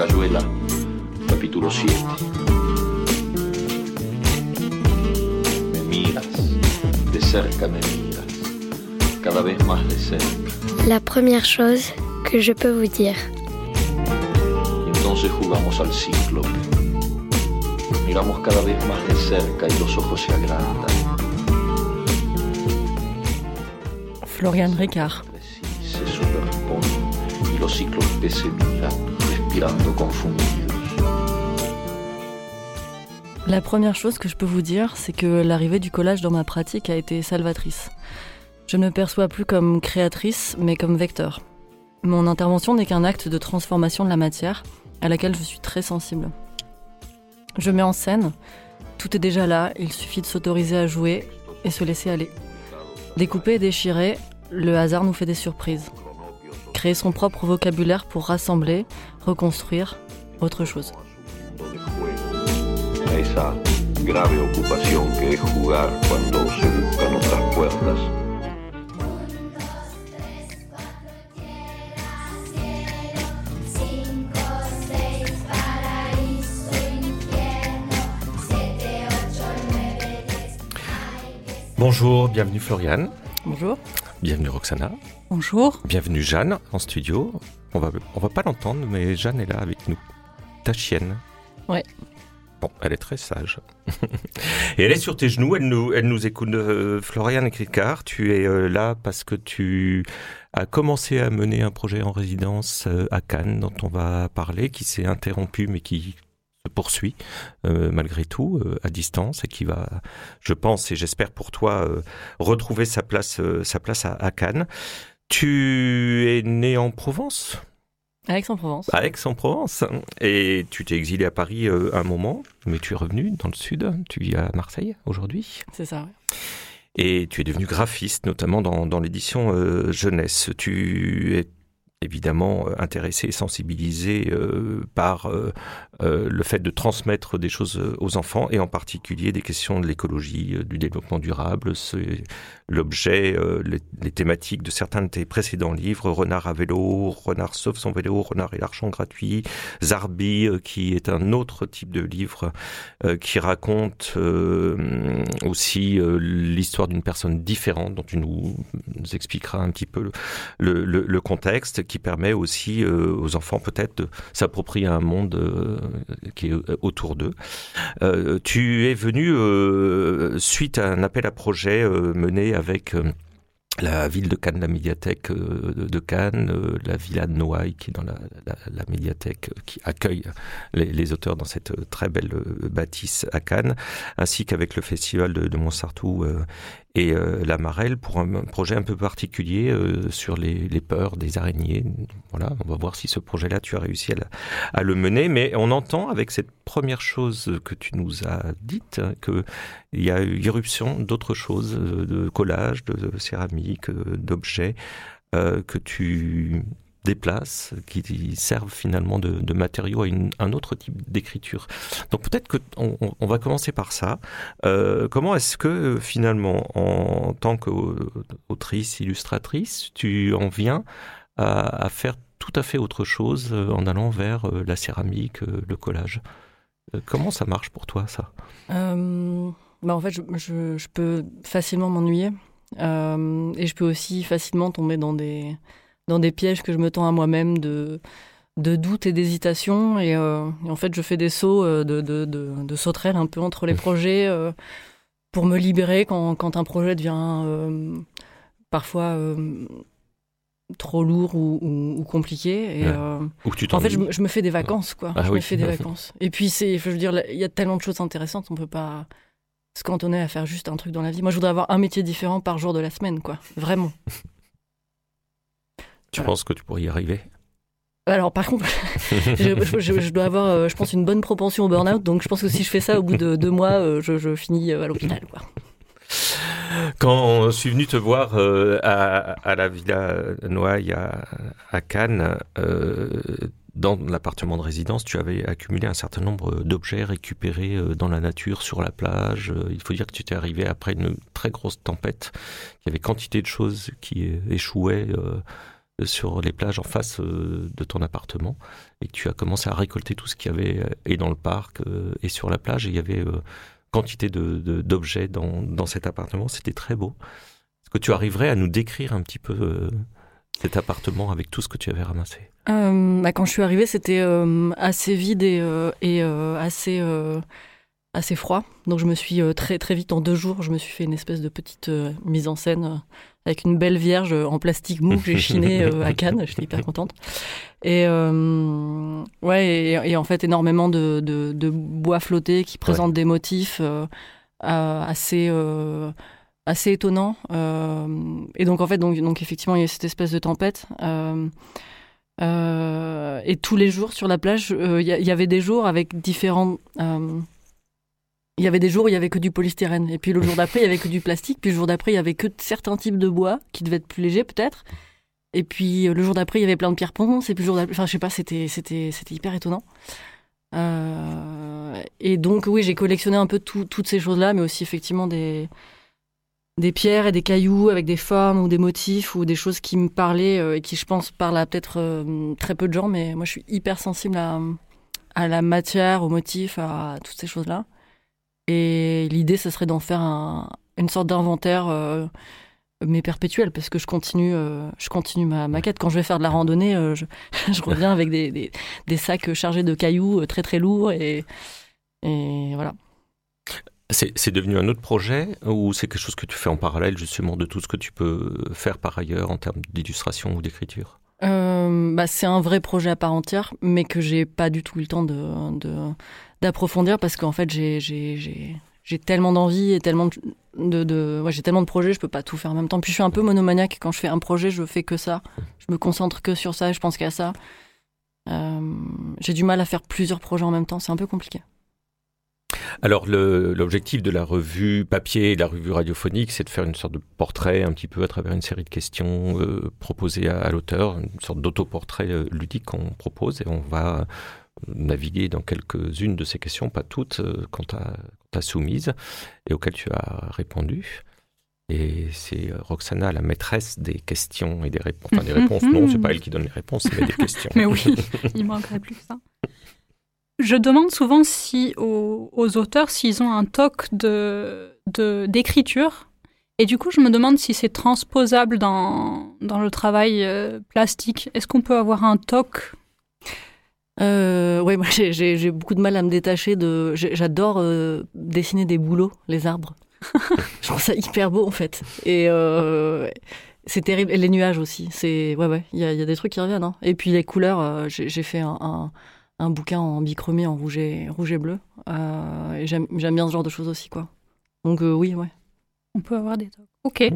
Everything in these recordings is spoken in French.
Cayuela, capítulo 7. Me miras, de cerca me miras, cada vez más de cerca. La première chose que je peux vous dire. Entonces jugamos al ciclo. Miramos cada vez más de cerca y los ojos se agrandan. Florian Ricard. Se superponen y los ciclos que se miran, La première chose que je peux vous dire, c'est que l'arrivée du collage dans ma pratique a été salvatrice. Je ne perçois plus comme créatrice, mais comme vecteur. Mon intervention n'est qu'un acte de transformation de la matière, à laquelle je suis très sensible. Je mets en scène, tout est déjà là, il suffit de s'autoriser à jouer et se laisser aller. Découper et déchirer, le hasard nous fait des surprises. Créer son propre vocabulaire pour rassembler, reconstruire autre chose. A esa grave ocupación que es jugar cuando se buscan otras puertas. Bonjour, bienvenue Floriane, Bonjour. Bienvenue Roxana, Bonjour. bienvenue Jeanne en studio. On va, on va pas l'entendre, mais Jeanne est là avec nous. Ta chienne. Ouais. Bon, elle est très sage. Et elle est sur tes genoux, elle nous, elle nous écoute. Euh, Floriane Ricard, tu es euh, là parce que tu as commencé à mener un projet en résidence euh, à Cannes dont on va parler, qui s'est interrompu mais qui poursuit euh, malgré tout euh, à distance et qui va, je pense et j'espère pour toi, euh, retrouver sa place, sa place à, à Cannes. Tu es né en Provence, Aix-en-Provence. à Aix-en-Provence, et tu t'es exilé à Paris euh, un moment, mais tu es revenu dans le sud. Tu vis à Marseille aujourd'hui. C'est ça, ouais. Et tu es devenu graphiste, notamment dans, dans l'édition euh, jeunesse. Tu es évidemment euh, intéressé et sensibilisé euh, par euh, le fait de transmettre des choses aux enfants, et en particulier des questions de l'écologie, du développement durable. C'est l'objet, les, thématiques de certains de tes précédents livres, Renard à vélo, Renard sauve son vélo, Renard et l'argent gratuit, Zarbi, qui est un autre type de livre qui raconte aussi l'histoire d'une personne différente dont tu nous expliqueras un petit peu le, le, le contexte qui permet aussi euh, aux enfants peut-être de s'approprier un monde euh, qui est euh, autour d'eux. Tu es venu suite à un appel à projet mené avec la ville de Cannes, la médiathèque de Cannes, la villa de Noailles qui est dans la, médiathèque qui accueille les, auteurs dans cette très belle bâtisse à Cannes, ainsi qu'avec le festival de, de Montsartou et euh, la Marelle pour un, projet un peu particulier euh, sur les, peurs des araignées. Voilà, on va voir si ce projet-là tu as réussi à, le mener, mais on entend avec cette première chose que tu nous as dite hein, que il y a eu irruption d'autres choses, euh, de collage, de, de céramique, d'objets que tu déplaces, qui servent finalement de, matériaux à une- un autre type d'écriture. Donc peut-être que on, va commencer par ça. Euh, comment est-ce que euh, finalement, en tant qu'autrice, illustratrice, tu en viens à, faire tout à fait autre chose euh, en allant vers euh, la céramique, euh, le collage? Euh, Comment ça marche pour toi, ça? Euh, bah en fait, je, peux facilement m'ennuyer. Euh, et je peux aussi facilement tomber dans des, dans des pièges que je me tends à moi-même de, de doute et d'hésitation. Et, euh, et en fait, je fais des sauts euh, de, de, de, de sauterelles un peu entre les projets euh, pour me libérer quand, quand un projet devient euh, parfois trop lourd ou, ou, ou compliqué. Et, Ouais. Ou tu en fait, je, me- je me fais des vacances, quoi. Ah je oui. me fais des vacances. Et puis, c'est, je veux dire, il y a tellement de choses intéressantes, on peut pas se cantonner à faire juste un truc dans la vie. Moi, je voudrais avoir un métier différent par jour de la semaine, quoi. Vraiment. Tu penses que tu pourrais y arriver? Alors, par contre, je, je- je- je dois avoir, euh, je pense, une bonne propension au burn-out. Donc, je pense que si je fais ça au bout de deux mois, euh, je, je finis euh, à l'hôpital, quoi. Quand je suis venu te voir euh, à, à la Villa Noailles à, à Cannes, euh, dans l'appartement de résidence, tu avais accumulé un certain nombre d'objets récupérés dans la nature, sur la plage. Il faut dire que tu t'es arrivé après une très grosse tempête. Il y avait quantité de choses qui échouaient euh, sur les plages en face de ton appartement et tu as commencé à récolter tout ce qu'il y avait et dans le parc et sur la plage. Et il y avait quantité d'objets de, dans, dans, cet appartement. C'était très beau. Est-ce que tu arriverais à nous décrire un petit peu cet appartement avec tout ce que tu avais ramassé? Bah, Quand je suis arrivée, c'était assez vide et, et assez assez froid. Donc je me suis euh, très très vite en deux jours, je me suis fait une espèce de petite euh, mise en scène euh, avec une belle vierge en plastique mou que j'ai chiné à Cannes. J'étais hyper contente. Et ouais, et, en fait énormément de, de, bois flotté qui présente des motifs assez assez étonnants. et donc en fait donc donc effectivement il y a cette espèce de tempête. et tous les jours sur la plage, il y, avait des jours avec différents il y avait des jours où il y avait que du polystyrène. Et puis le jour d'après, il y avait que du plastique. Puis le jour d'après, il y avait que certains types de bois qui devaient être plus légers peut-être. Et puis euh, le jour d'après, il y avait plein de pierres ponces. Et puis le jour d'après, enfin je sais pas, c'était c'était c'était hyper étonnant. Euh, et donc oui, j'ai collectionné un peu toutes ces choses-là, mais aussi effectivement des des pierres et des cailloux avec des formes ou des motifs ou des choses qui me parlaient euh, et qui je pense parlent à peut-être très peu de gens, mais moi je suis hyper sensible à à la matière, aux motifs, à toutes ces choses-là. Et l'idée, ce serait d'en faire une sorte d'inventaire, euh, mais perpétuel, parce que je continue, euh, je continue ma, ma, quête. Quand je vais faire de la randonnée, euh, je, je, reviens avec des, des, des, sacs chargés de cailloux très très lourds, et, et voilà. C'est devenu un autre projet ou c'est quelque chose que tu fais en parallèle justement de tout ce que tu peux faire par ailleurs en termes d'illustration ou d'écriture? Bah, C'est un vrai projet à part entière, mais que j'ai pas du tout eu le temps de, d'approfondir parce qu'en fait j'ai j'ai tellement d'envie et tellement de, de, j'ai tellement de projets, je peux pas tout faire en même temps. Puis je suis un peu monomaniaque. Quand je fais un projet, je fais que ça. Je me concentre que sur ça et je pense qu'à ça. Euh, j'ai du mal à faire plusieurs projets en même temps. C'est un peu compliqué. Alors l'objectif de la revue papier et de la revue radiophonique, c'est de faire une sorte de portrait un petit peu à travers une série de questions euh, proposées à, l'auteur, une sorte d'autoportrait euh, ludique qu'on propose et on va naviguer dans quelques-unes de ces questions, pas toutes, euh, qu'on t'a soumises et auxquelles tu as répondu. Et c'est euh, Roxana, la maîtresse des questions et des réponses. Enfin, des réponses, non, c'est pas elle qui donne les réponses, mais des questions. mais oui, il manquerait plus que ça. Je demande souvent si aux, auteurs s'ils ont un toc de d'écriture. et du coup, je me demande si c'est transposable dans, dans le travail euh, plastique. Est-ce qu'on peut avoir un toc? Euh, ouais, moi j'ai beaucoup de mal à me détacher de. J'adore euh, dessiner des bouleaux, les arbres. je trouve ça hyper beau en fait. Et euh, c'est terrible. Et les nuages aussi. C'est ouais ouais. Il y a, y a, des trucs qui reviennent. Hein. Et puis les couleurs. J'ai fait un, un, un, bouquin en bichromie en rouge et rouge et bleu. Euh, et j'aime bien ce genre de choses aussi quoi. Donc oui ouais. On peut avoir des tocs. Ok.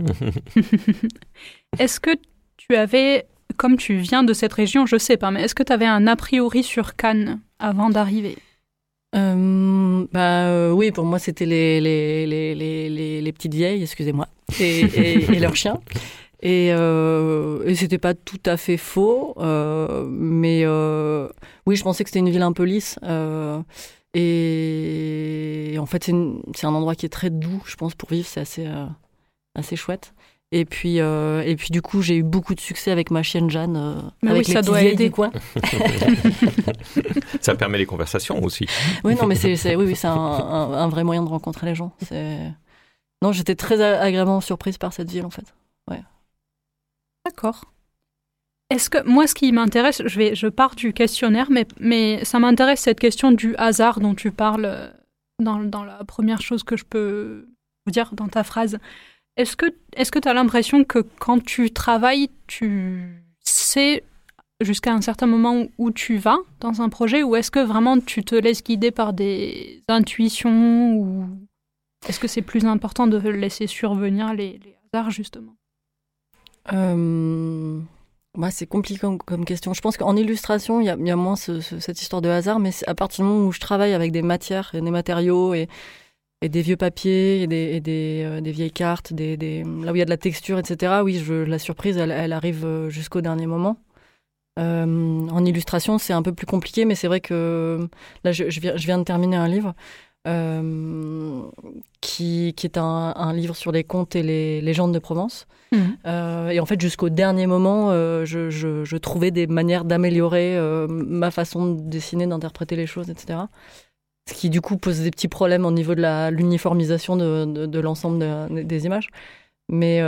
Est-ce que tu avais comme tu viens de cette région, je sais pas, mais est-ce que tu avais un a priori sur Cannes avant d'arriver? Euh, bah euh, oui, pour moi c'était les les, les, les, les, petites vieilles, excusez-moi, et, et, leurs chiens. Et, euh, et c'était pas tout à fait faux, euh, mais euh, oui, je pensais que c'était une ville un peu lisse. et, en fait, c'est un endroit qui est très doux, je pense, pour vivre. C'est assez assez chouette. Et puis, euh, et puis du coup, j'ai eu beaucoup de succès avec ma chienne Jeanne, euh, avec les ça doit aider. quoi. ça permet les conversations aussi. Oui, non, mais c'est, oui, oui, c'est un, vrai moyen de rencontrer les gens. Non, j'étais très agréablement surprise par cette ville, en fait. Ouais. D'accord. Est-ce que moi, ce qui m'intéresse, je vais, je pars du questionnaire, mais, mais ça m'intéresse cette question du hasard dont tu parles dans, dans la première chose que je peux vous dire dans ta phrase. Est-ce que est-ce que tu as l'impression que quand tu travailles, tu sais jusqu'à un certain moment où tu vas dans un projet ou est-ce que vraiment tu te laisses guider par des intuitions ou est-ce que c'est plus important de laisser survenir les, hasards justement? Euh... c'est compliqué comme question. Je pense qu'en illustration, il y a, moins cette histoire de hasard, mais à partir du moment où je travaille avec des matières des matériaux et, des vieux papiers et des, euh, vieilles cartes, là où il y a de la texture, etc. Oui, la surprise, elle, arrive euh, jusqu'au dernier moment. Euh, en illustration, c'est un peu plus compliqué, mais c'est vrai que là, je, viens, de terminer un livre qui, qui, est un, un, livre sur les contes et les légendes de Provence. Mhm. et en fait, jusqu'au dernier moment, je, je, je, trouvais des manières d'améliorer ma façon de dessiner, d'interpréter les choses, etc. Ce qui, du coup, pose des petits problèmes au niveau de l'uniformisation de, de, de l'ensemble des images. Mais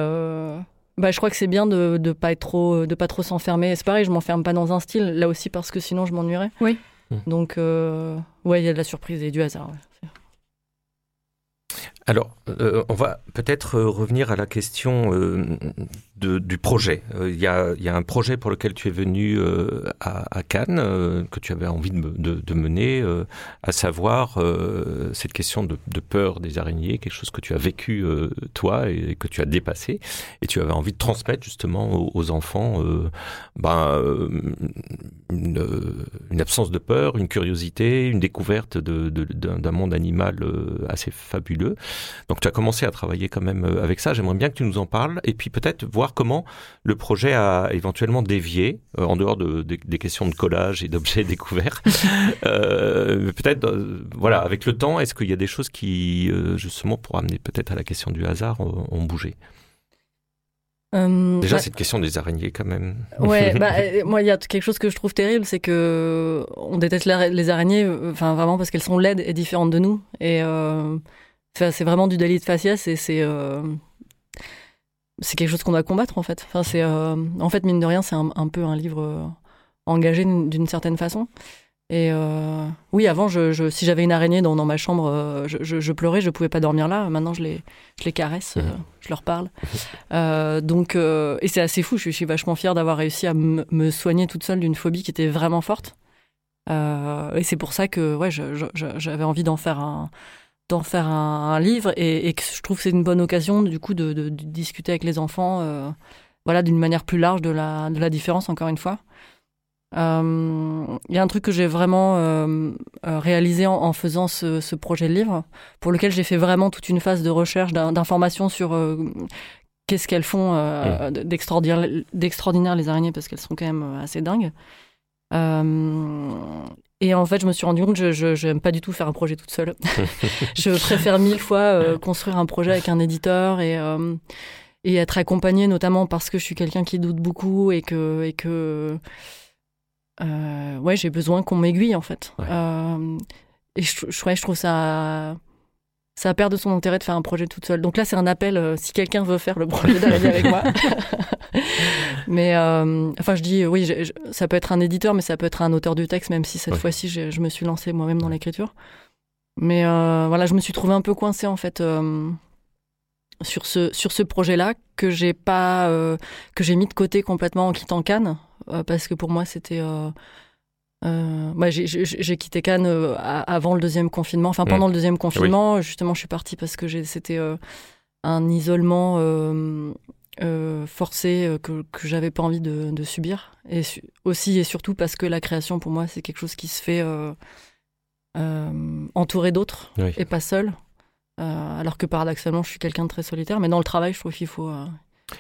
bah, je crois que c'est bien de ne pas être trop, de pas trop s'enfermer. C'est pareil, je m'enferme pas dans un style, là aussi parce que sinon je m'ennuierais. Oui. Donc, euh, ouais, il y a de la surprise et du hasard. Alors, euh, on va peut-être euh, revenir à la question euh, de, du projet. Il y, a, un projet pour lequel tu es venu à, à, Cannes, que tu avais envie de, de, de mener, à savoir cette question de, peur des araignées, quelque chose que tu as vécu toi et, que tu as dépassé, et tu avais envie de transmettre justement aux, enfants ben, une, une, absence de peur, une curiosité, une découverte d'un monde animal assez fabuleux. Donc tu as commencé à travailler quand même euh, avec ça. J'aimerais bien que tu nous en parles et puis peut-être voir comment le projet a éventuellement dévié euh, en dehors de, des questions de collage et d'objets découverts. euh, peut-être, euh, voilà, avec le temps, est-ce qu'il y a des choses qui, justement, pour amener peut-être à la question du hasard, ont, bougé? Déjà, bah, cette question des araignées, quand même. Ouais, bah, moi, il y a quelque chose que je trouve terrible, c'est que on déteste les araignées, enfin vraiment parce qu'elles sont laides et différentes de nous. Et c'est vraiment du délit de faciès et c'est euh, c'est quelque chose qu'on doit combattre en fait. Enfin, c'est euh, en fait mine de rien, c'est un, peu un livre euh, engagé d'une certaine façon. Et oui, avant, je, si j'avais une araignée dans, dans ma chambre, je, je, pleurais, je pouvais pas dormir là. Maintenant, je les, je les caresse, mhm. je leur parle. donc, et c'est assez fou. Je, suis vachement fière d'avoir réussi à me soigner toute seule d'une phobie qui était vraiment forte. et c'est pour ça que ouais, j'avais envie d'en faire un, d'en faire un, livre et, que je trouve que c'est une bonne occasion du coup de, discuter avec les enfants euh, voilà d'une manière plus large de la, de la différence encore une fois euh, il y a un truc que j'ai vraiment euh, réalisé en, faisant ce, projet de livre pour lequel j'ai fait vraiment toute une phase de recherche d'informations sur qu'est-ce qu'elles font mmh. d'extraordinaire les araignées parce qu'elles sont quand même assez dingues et en fait, je me suis rendu compte que je n'aime pas du tout faire un projet toute seule. je préfère mille fois euh, construire un projet avec un éditeur et, euh, et être accompagnée, notamment parce que je suis quelqu'un qui doute beaucoup et que, et que euh, ouais, j'ai besoin qu'on m'aiguille en fait. et je, je, je trouve ça ça perd son intérêt de faire un projet toute seule. Donc là, c'est un appel euh, si quelqu'un veut faire le projet d'araignée avec moi. mais euh, enfin, je dis oui, ça peut être un éditeur, mais ça peut être un auteur du texte, même si cette fois-ci, je, me suis lancée moi-même dans l'écriture. Mais euh, voilà, je me suis trouvée un peu coincée en fait sur ce sur ce projet-là que j'ai pas que j'ai mis de côté complètement en quittant Cannes parce que pour moi, c'était euh, bah, j'ai quitté Cannes euh, avant le deuxième confinement, enfin pendant mm. le deuxième confinement. Justement, je suis partie parce que c'était euh, un isolement forcé que, que j'avais pas envie de, subir. Et aussi et surtout parce que la création, pour moi, c'est quelque chose qui se fait entouré d'autres et pas seul. alors que paradoxalement, je suis quelqu'un de très solitaire. Mais dans le travail, je trouve qu'il faut,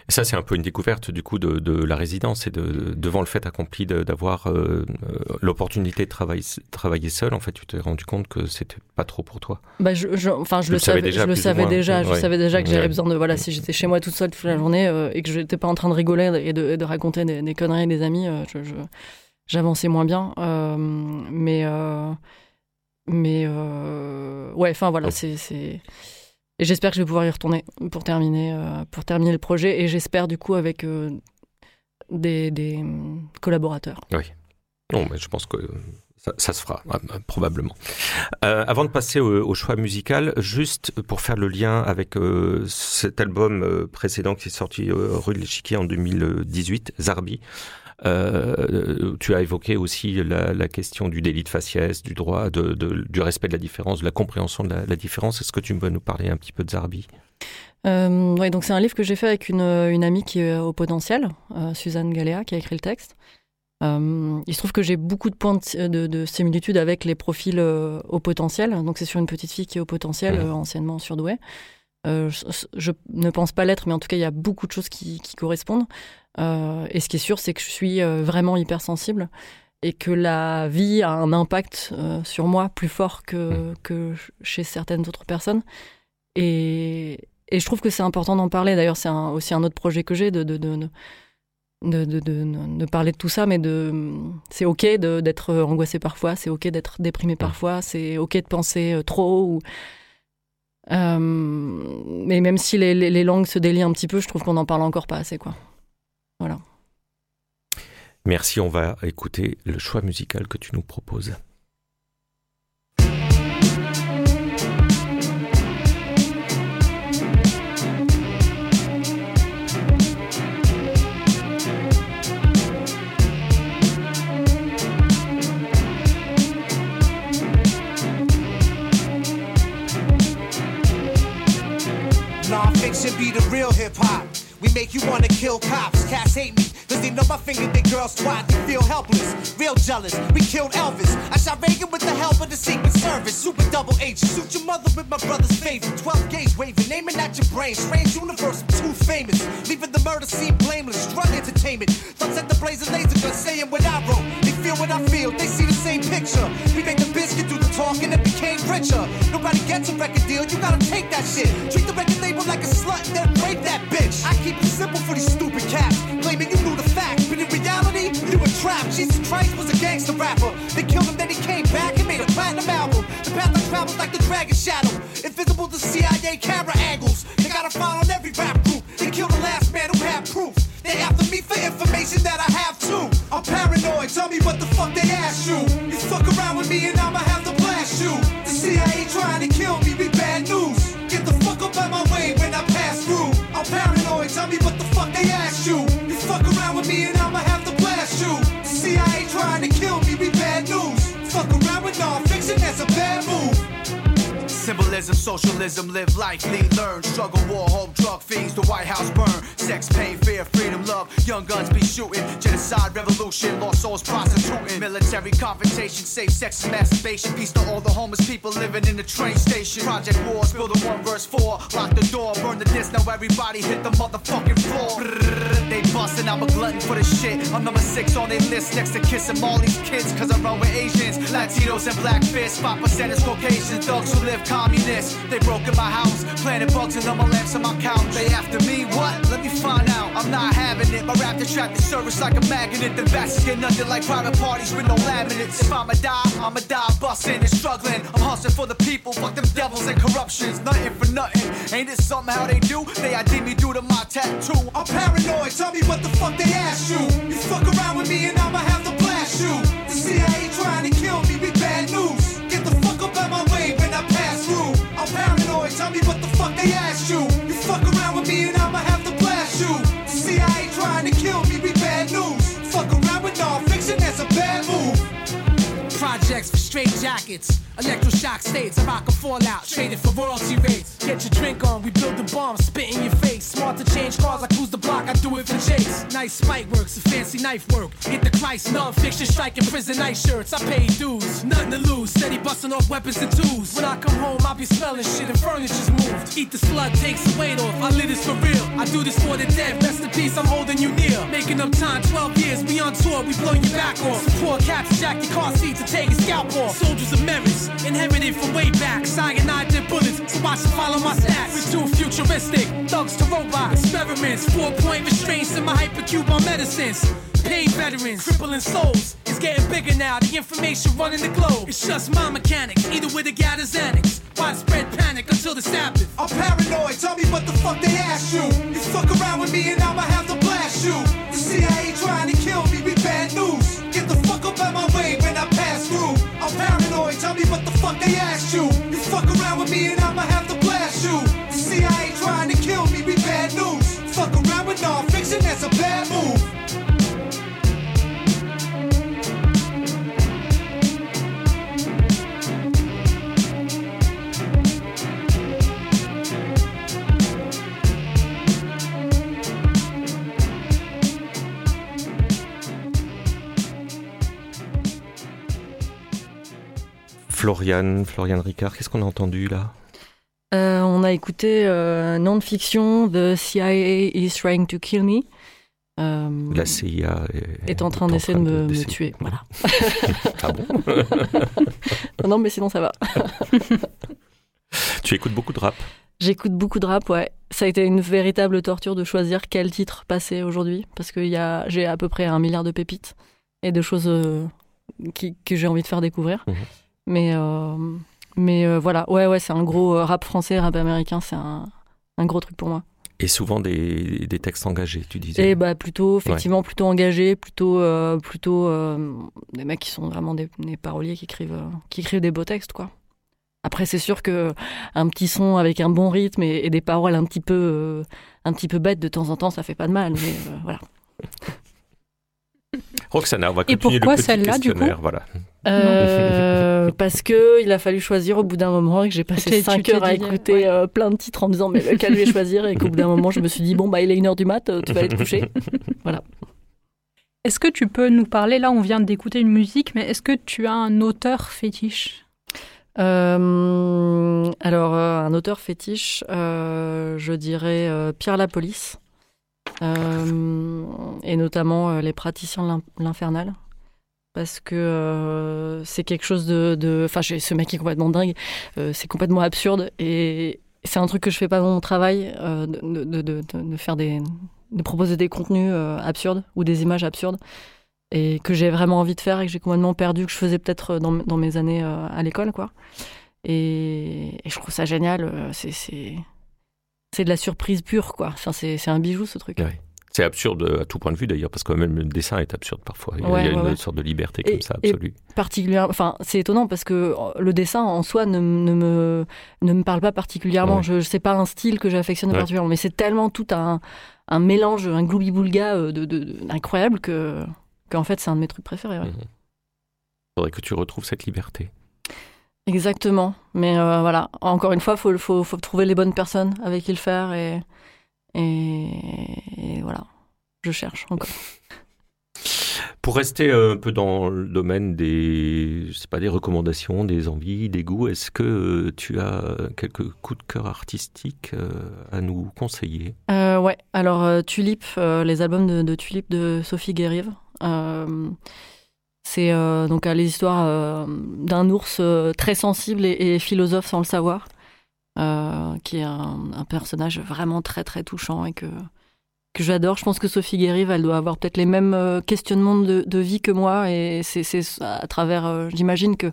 ça, c'est un peu une découverte du coup de, de la résidence et de, devant le fait accompli d'avoir euh, euh, l'opportunité de travailler, travailler seul. En fait, tu t'es rendu compte que c'était pas trop pour toi. Bah, je, enfin, je, le savais déjà. Je le savais déjà. Je savais déjà que j'avais besoin de voilà. Si j'étais chez moi toute seule toute la journée euh, et que je n'étais pas en train de rigoler et de, de raconter des, des, conneries à des amis, j'avançais moins bien. mais mais ouais. Enfin voilà, c'est et j'espère que je vais pouvoir y retourner pour terminer, euh, pour terminer le projet. Et j'espère du coup avec euh, des, des, collaborateurs. Oui. Non, mais je pense que ça, se fera, euh, probablement. avant de passer au, choix musical, juste pour faire le lien avec cet album précédent qui est sorti rue de l'Échiquier en 2018, Zarbi, euh, tu as évoqué aussi la, la, question du délit de faciès, du droit, de, de, du respect de la différence, de la compréhension de la, la différence. Est-ce que tu peux nous parler un petit peu de Zarbi? Euh, donc c'est un livre que j'ai fait avec une, une, amie qui est au potentiel, euh, Suzanne Galéa, qui a écrit le texte. Euh, il se trouve que j'ai beaucoup de points de, de, similitude avec les profils euh, au potentiel. Donc c'est sur une petite fille qui est au potentiel, mmh. anciennement surdouée. Euh, je, ne pense pas l'être, mais en tout cas, il y a beaucoup de choses qui, qui correspondent. Euh, et ce qui est sûr, c'est que je suis euh, vraiment hypersensible. et que la vie a un impact euh, sur moi plus fort que, que chez certaines autres personnes. Et, et je trouve que c'est important d'en parler. D'ailleurs, c'est aussi un autre projet que j'ai de, de, de, de, parler de tout ça, mais c'est ok d'être angoissé parfois, c'est ok d'être déprimé parfois, c'est ok de penser trop. Ou, euh, mais même si les, les, langues se délient un petit peu, je trouve qu'on n'en parle encore pas assez, quoi. Voilà. Merci, on va écouter le choix musical que tu nous proposes. The real hip hop. We make you wanna kill cops. Cats hate me, they know my finger they girls twat. They feel helpless, real jealous. We killed Elvis. I shot Reagan with the help of the Secret Service. Super double H. Shoot your mother with my brother's favorite. 12 gauge waving, naming at your brain. Strange universe, too famous. Leaving the murder scene blameless. Drug entertainment. Thumbs at the blaze laser gun saying what I wrote. They feel what I feel, they see the same picture. We make the biscuit do the talking and it became richer. Nobody gets a record deal, you gotta take that shit. Treat the record label like a slut then rape that bitch. I keep it simple for these stupid cats. Claiming you knew the facts, but in reality, you were trapped. Jesus Christ was a gangster rapper. They killed him, then he came back and made a platinum album. The path I traveled like the dragon shadow. Invisible to CIA camera angles. They got a file on every rap group. They killed the last man who had proof. They after me for information that I have too. I'm paranoid, tell me what the fuck they Symbolism, socialism, live life, lead, learn. Struggle, war, hope, drug fiends, the White House burn. Sex, pain, fear, freedom, love. Young guns be shooting. Revolution, lost souls prostituting. Military confrontation, safe sex and masturbation. Peace to all the homeless people living in the train station. Project Wars, build a one verse four. Lock the door, burn the disc, now everybody hit the motherfucking floor. They bustin', I'm a glutton for the shit. I'm number six on their list next to kissing all these kids. Cause I run with Asians, Latinos, and black fists. 5% is Caucasians, thugs who live communists. They broke in my house, planted bugs and on my lamps on my couch. They after me, what? Let me find out. I'm not having it. My rap attract the service like a magnet. The get under like private parties with no laminates. If I'ma die, I'ma die busting and struggling. I'm hustling for the people, fuck them devils and corruptions. Nothing for nothing. Ain't it something how they do? They ID me due to my tattoo. I'm paranoid. Tell me what the fuck they asked you. You fuck around with me and I'ma have to blast you. The CIA trying to kill me, be bad news. Get the fuck up out my way when I pass through. I'm paranoid. Tell me what the fuck they asked you. You fuck around with me and I'ma have to blast you. The CIA trying to kill me, that's a for straight jackets. Electroshock states, rock a fallout, traded for royalty rates. Get your drink on, we build the bomb, spit in your face. Smart to change cars, I cruise the block, I do it for chase. Nice spike works, a fancy knife work. Hit the Christ, non-fiction, striking prison night shirts. I pay dues, nothing to lose. Steady busting off weapons and tools. When I come home, I'll be smelling shit and furniture's moved. Eat the slug, takes the weight off. I live this for real. I do this for the dead. Rest in peace, I'm holding you near. Making up time, 12 years, we on tour, we blow your back off. Some poor cats jack your car seat to take your scalp off. Soldiers of merits, inherited from way back. Cyanide and bullets, so I should follow my stats. We're too futuristic, thugs to robots. Experiments, four point restraints in my hypercube on medicines. Pain veterans, crippling souls. It's getting bigger now, the information running the globe. It's just my mechanics, either with a gat or Xanax. Widespread panic until the Sabbath. I'm paranoid, tell me what the fuck they asked you. You fuck around with me and I'ma have to blast you. The CIA trying to kill me, be bad news. Get the fuck up out my way fuck they asked you. You fuck around with me and I'ma have Florian, Florian Ricard, qu'est-ce qu'on a entendu là? Euh, on a écouté euh, Non-Fiction, The CIA is Trying to Kill Me. Euh, La CIA est, est en train d'essayer de me, me tuer. Voilà. ah bon? Non, mais sinon ça va. tu écoutes beaucoup de rap? J'écoute beaucoup de rap, ouais. Ça a été une véritable torture de choisir quel titre passer aujourd'hui, parce que y a, j'ai à peu près un milliard de pépites et de choses euh, qui, que j'ai envie de faire découvrir. Mhm. Mais, euh, mais euh, voilà, ouais, ouais, c'est un gros euh, rap français, rap américain, c'est un, un gros truc pour moi. Et souvent des, des textes engagés, tu disais. Et bah plutôt, effectivement, plutôt engagés, plutôt, euh, plutôt euh, des mecs qui sont vraiment des, des paroliers qui écrivent, euh, qui écrivent des beaux textes, quoi. Après, c'est sûr que un petit son avec un bon rythme et, et des paroles un petit peu, euh, un petit peu bêtes de temps en temps, ça fait pas de mal. Mais euh, voilà. Roxana, on va Et continuer pourquoi le petit celle-là, du coup? questionnaire. Voilà. Euh, parce que il a fallu choisir au bout d'un moment et que j'ai passé Tu- tu 5 t'es heures à écouter ouais. euh, plein de titres en me disant mais lequel je vais choisir et qu'au bout d'un moment je me suis dit bon bah il est une heure du mat, euh, tu vas aller te coucher. Est-ce que tu peux nous parler, là on vient d'écouter une musique, mais est-ce que tu as un auteur fétiche? Euh, alors, euh, un auteur fétiche, euh, je dirais euh, Pierre Lapolice, euh, et notamment euh, Les praticiens de l'in- l'Infernal, parce que euh, c'est quelque chose de... Enfin, ce mec est complètement dingue, euh, c'est complètement absurde, et c'est un truc que je fais pas dans mon travail, euh, de, faire des... de proposer des contenus absurdes, ou des images absurdes et que j'ai vraiment envie de faire et que j'ai complètement perdu, que je faisais peut-être dans, mes années à l'école, quoi. Et, je trouve ça génial. C'est, c'est, de la surprise pure, quoi. Enfin, c'est un bijou, ce truc. Ouais. C'est absurde à tout point de vue d'ailleurs, parce que même le dessin est absurde parfois. Il y a, Ouais, il y a ouais, une ouais. sorte de liberté Et- comme ça, absolue. Particulièrement, enfin, c'est étonnant parce que euh, le dessin en soi ne, ne me, ne me parle pas particulièrement. Je, sais pas un style que j'affectionne particulièrement, mais c'est tellement tout un, un mélange, un gloubi-boulga euh, de, de, de- incroyable que, qu'en fait, c'est un de mes trucs préférés. ouais. Mhm. faudrait que tu retrouves cette liberté. Exactement. Mais euh, voilà, encore une fois, il faut, faut, faut trouver les bonnes personnes avec qui le faire et, je cherche encore. Pour rester un peu dans le domaine des, je sais pas, des recommandations, des envies, des goûts, est-ce que euh, tu as quelques coups de cœur artistiques euh, à nous conseiller? Euh, ouais, alors Tulip, les albums de, de Tulip de Sophie Guérive. Euh, c'est euh, donc les histoires d'un ours très sensible et, et philosophe sans le savoir, qui est un, un personnage vraiment très très touchant et que, que j'adore. Je pense que Sophie Guérive, elle doit avoir peut-être les mêmes euh, questionnements de, de vie que moi et c'est à travers, euh, j'imagine que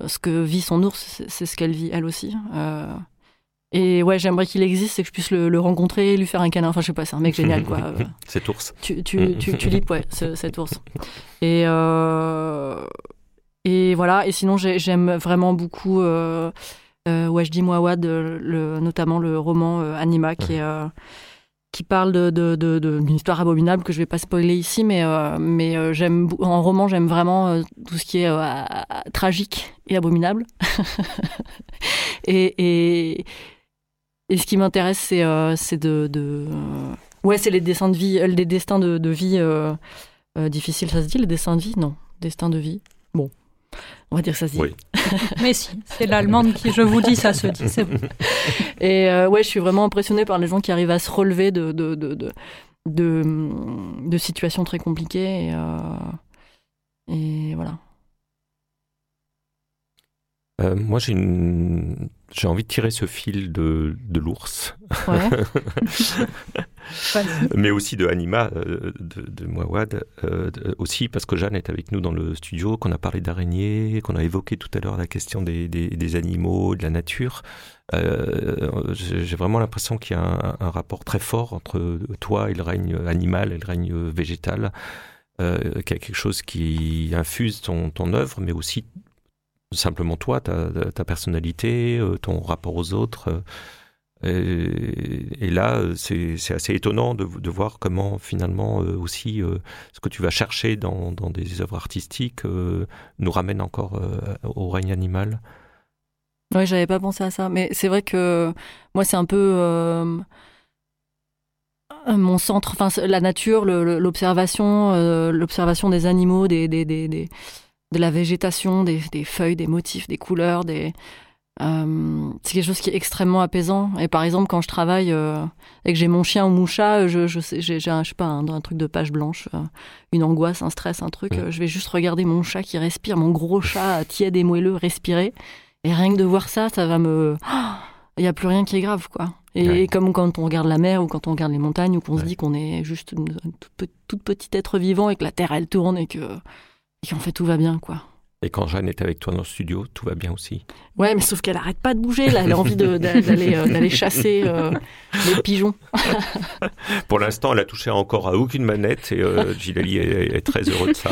euh, ce que vit son ours, c'est- ce qu'elle vit elle aussi. Euh, et ouais, j'aimerais qu'il existe et que je puisse le, le rencontrer, lui faire un câlin. Enfin, je sais pas, c'est un mec génial, quoi. Cet ours. tu, tu, tu, tulip, ouais, ce- cet ours. Et, euh, et voilà, et sinon, j'ai- j'aime vraiment beaucoup euh, euh, Wajdi Mouawad, le, notamment le roman Anima, qui, est, qui parle de, de, de, de- d'une histoire abominable que je vais pas spoiler ici, mais, euh, mais euh, j'aime, en roman, j'aime vraiment euh, tout ce qui est tragique et abominable. et, et, et ce qui m'intéresse, c'est, c'est de, de Ouais, c'est les dessins de vie, les destins de, de vie difficiles, ça se dit, les destins de vie? Non, destins de vie. On va dire ça se dit. Oui. Mais si, c'est l'allemande qui, je vous dis, ça se dit. C'est bon. Et euh, ouais, je suis vraiment impressionnée par les gens qui arrivent à se relever de, de, de, de, de, de situations très compliquées. Et, euh, et voilà. Euh, moi, j'ai une... j'ai envie de tirer ce fil de, de l'ours, Ouais. mais aussi de Anima, euh, de, de Mouawad, euh, aussi parce que Jeanne est avec nous dans le studio, qu'on a parlé d'araignées, qu'on a évoqué tout à l'heure la question des, animaux, de la nature. Euh, j'ai vraiment l'impression qu'il y a un, rapport très fort entre toi et le règne animal et le règne végétal, qu'il y a quelque chose qui infuse ton, œuvre, mais aussi simplement toi, ta, personnalité, ton rapport aux autres. Euh, et, là, c'est assez étonnant de, voir comment finalement euh, aussi euh, ce que tu vas chercher dans, des œuvres artistiques nous ramène encore au règne animal. Ouais, j'avais pas pensé à ça. Mais c'est vrai que moi, c'est un peu mon centre, enfin, la nature, l'observation, l'observation des animaux, des, des, des, de la végétation, des feuilles, des motifs, des couleurs, des, Euh, c'est quelque chose qui est extrêmement apaisant. Et par exemple, quand je travaille euh, et que j'ai mon chien ou mon chat, je, je sais, j'ai, j'ai un, je sais pas, un, un truc de page blanche, euh, une angoisse, un stress, un truc. Je vais juste regarder mon chat qui respire, mon gros chat tiède et moelleux respirer. Et rien que de voir ça, ça va me. Il n'y a plus rien qui est grave, quoi. Et Ouais. comme quand on regarde la mer ou quand on regarde les montagnes ou qu'on se dit qu'on est juste une, une toute, toute petite être vivant et que la Terre, elle tourne et que. Et qu'en fait, tout va bien, quoi. Et quand Jeanne est avec toi dans le studio, tout va bien aussi. Ouais, mais sauf qu'elle arrête pas de bouger, là. Elle a envie d'aller euh, d'aller chasser euh, les pigeons. Pour l'instant, elle a touché encore à aucune manette et euh, Gilali est, est très heureux de ça.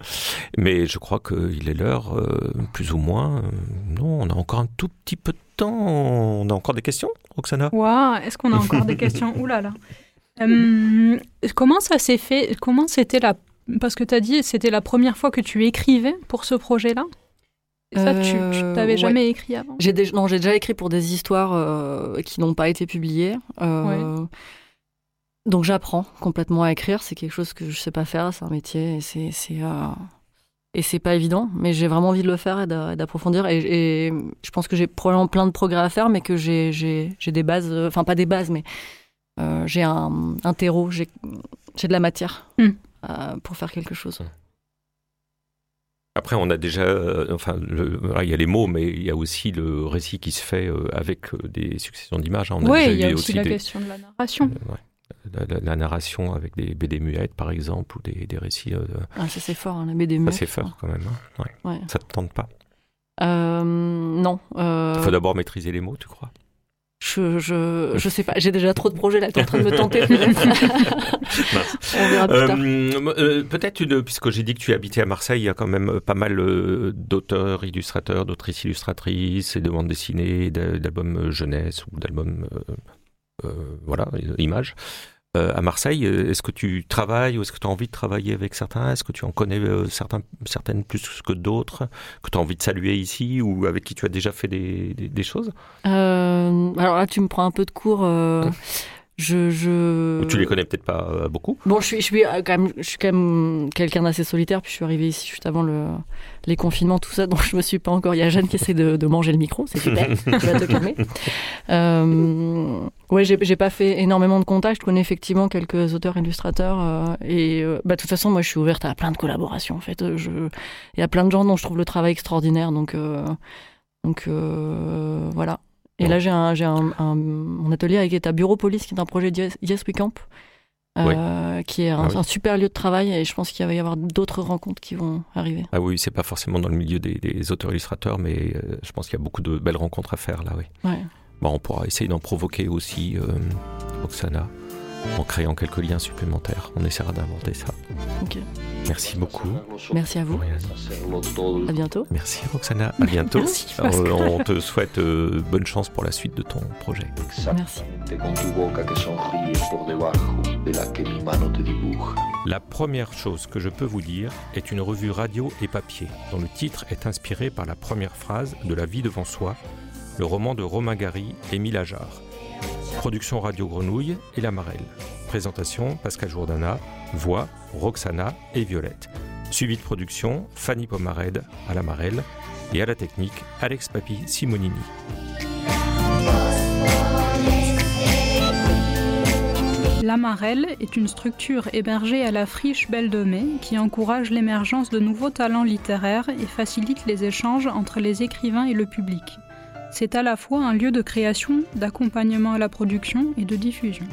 Mais je crois qu'il est l'heure, euh, plus ou moins. euh, non, on a encore un tout petit peu de temps. On a encore des questions, Roxana? Waouh, est-ce qu'on a encore des questions? Ouh là là. Euh, comment ça s'est fait? Comment c'était la parce que tu as dit c'était la première fois que tu écrivais pour ce projet-là? Et ça, tu, tu Euh, ouais. jamais écrit avant? J'ai déjà, non, j'ai déjà écrit pour des histoires euh, qui n'ont pas été publiées. Euh, Donc j'apprends complètement à écrire. C'est quelque chose que je sais pas faire. C'est un métier et c'est c'est euh, et c'est pas évident. Mais j'ai vraiment envie de le faire et d'a- et d'approfondir. Et, et je pense que j'ai probablement plein de progrès à faire, mais que j'ai des bases. Enfin pas des bases, mais euh, j'ai un, un terreau. J'ai j'ai de la matière Hmm. Euh, pour faire quelque chose. Après, on a déjà, euh, enfin, le- il y a les mots, mais il y a aussi le récit qui se fait euh, avec des successions d'images. hein. Oui, il y a aussi la des- question de la narration. ouais. La, la- la narration avec des BD muettes, par exemple, ou des, des récits. Ah, ça c'est fort, hein, la BD ça, muette, c'est fort quand même. hein. Ouais. Ouais. Ça te tente pas? Non. Il faut d'abord maîtriser les mots, tu crois? Je, je, je sais pas, j'ai déjà trop de projets là, t'es en train de me tenter. Euh, euh, Peut-être une, puisque j'ai dit que tu habitais à Marseille, il y a quand même pas mal euh, d'auteurs, illustrateurs, d'autrices illustratrices, et de bandes dessinées, d'a- d'albums euh, jeunesse ou d'albums, euh, euh, voilà, euh, images. Euh, à Marseille, euh, est-ce que tu travailles ou est-ce que tu as envie de travailler avec certains? Est-ce que tu en connais euh, certains, certaines plus que d'autres que tu as envie de saluer ici ou avec qui tu as déjà fait des, des- des choses? Euh, alors là, tu me prends un peu de cours. Je, je... Tu les connais peut-être pas euh, beaucoup Bon, je suis, je suis euh, quand même, je suis quand même quelqu'un d'assez solitaire. Puis je suis arrivée ici juste avant le, les confinements, tout ça. Donc je me suis pas encore. Il y a Jeanne qui essaie de, de manger le micro. C'est super. tu vas te calmer. Euh, ouais, j'ai pas fait énormément de contacts. Je connais effectivement quelques auteurs illustrateurs. euh, et euh, bah, de toute façon, moi, je suis ouverte à plein de collaborations. En fait, je, il y a plein de gens dont je trouve le travail extraordinaire. Donc, euh, donc euh, voilà. Et là, j'ai un, un, un- mon atelier avec à Bureau Police, qui est un projet de Yes, Yes We Camp, euh, qui est un, Ah oui. un super lieu de travail. Et je pense qu'il va y avoir d'autres rencontres qui vont arriver. Ah oui, c'est pas forcément dans le milieu des, des auteurs-illustrateurs, mais euh, je pense qu'il y a beaucoup de belles rencontres à faire là, oui. Ouais. Bon, on pourra essayer d'en provoquer aussi, euh, Roxana, en créant quelques liens supplémentaires. On essaiera d'inventer ça. Ok. Merci beaucoup. Merci à vous. Todo À bientôt. Merci Roxana, à bientôt. Merci, Euh, on te souhaite euh, bonne chance pour la suite de ton projet. de la première chose que je peux vous dire est une revue radio et papier, dont le titre est inspiré par la première phrase de La vie devant soi, le roman de Romain Gary et Émile Ajar. Production Radio Grenouille et La Marelle. Présentation Pascal Jourdana, voix Roxana et Violette. Suivi de production Fanny Pomared à La Marelle et à la technique Alex Papi Simonini. L'Amarelle est une structure hébergée à la friche Belle de Mai qui encourage l'émergence de nouveaux talents littéraires et facilite les échanges entre les écrivains et le public. C'est à la fois un lieu de création, d'accompagnement à la production et de diffusion.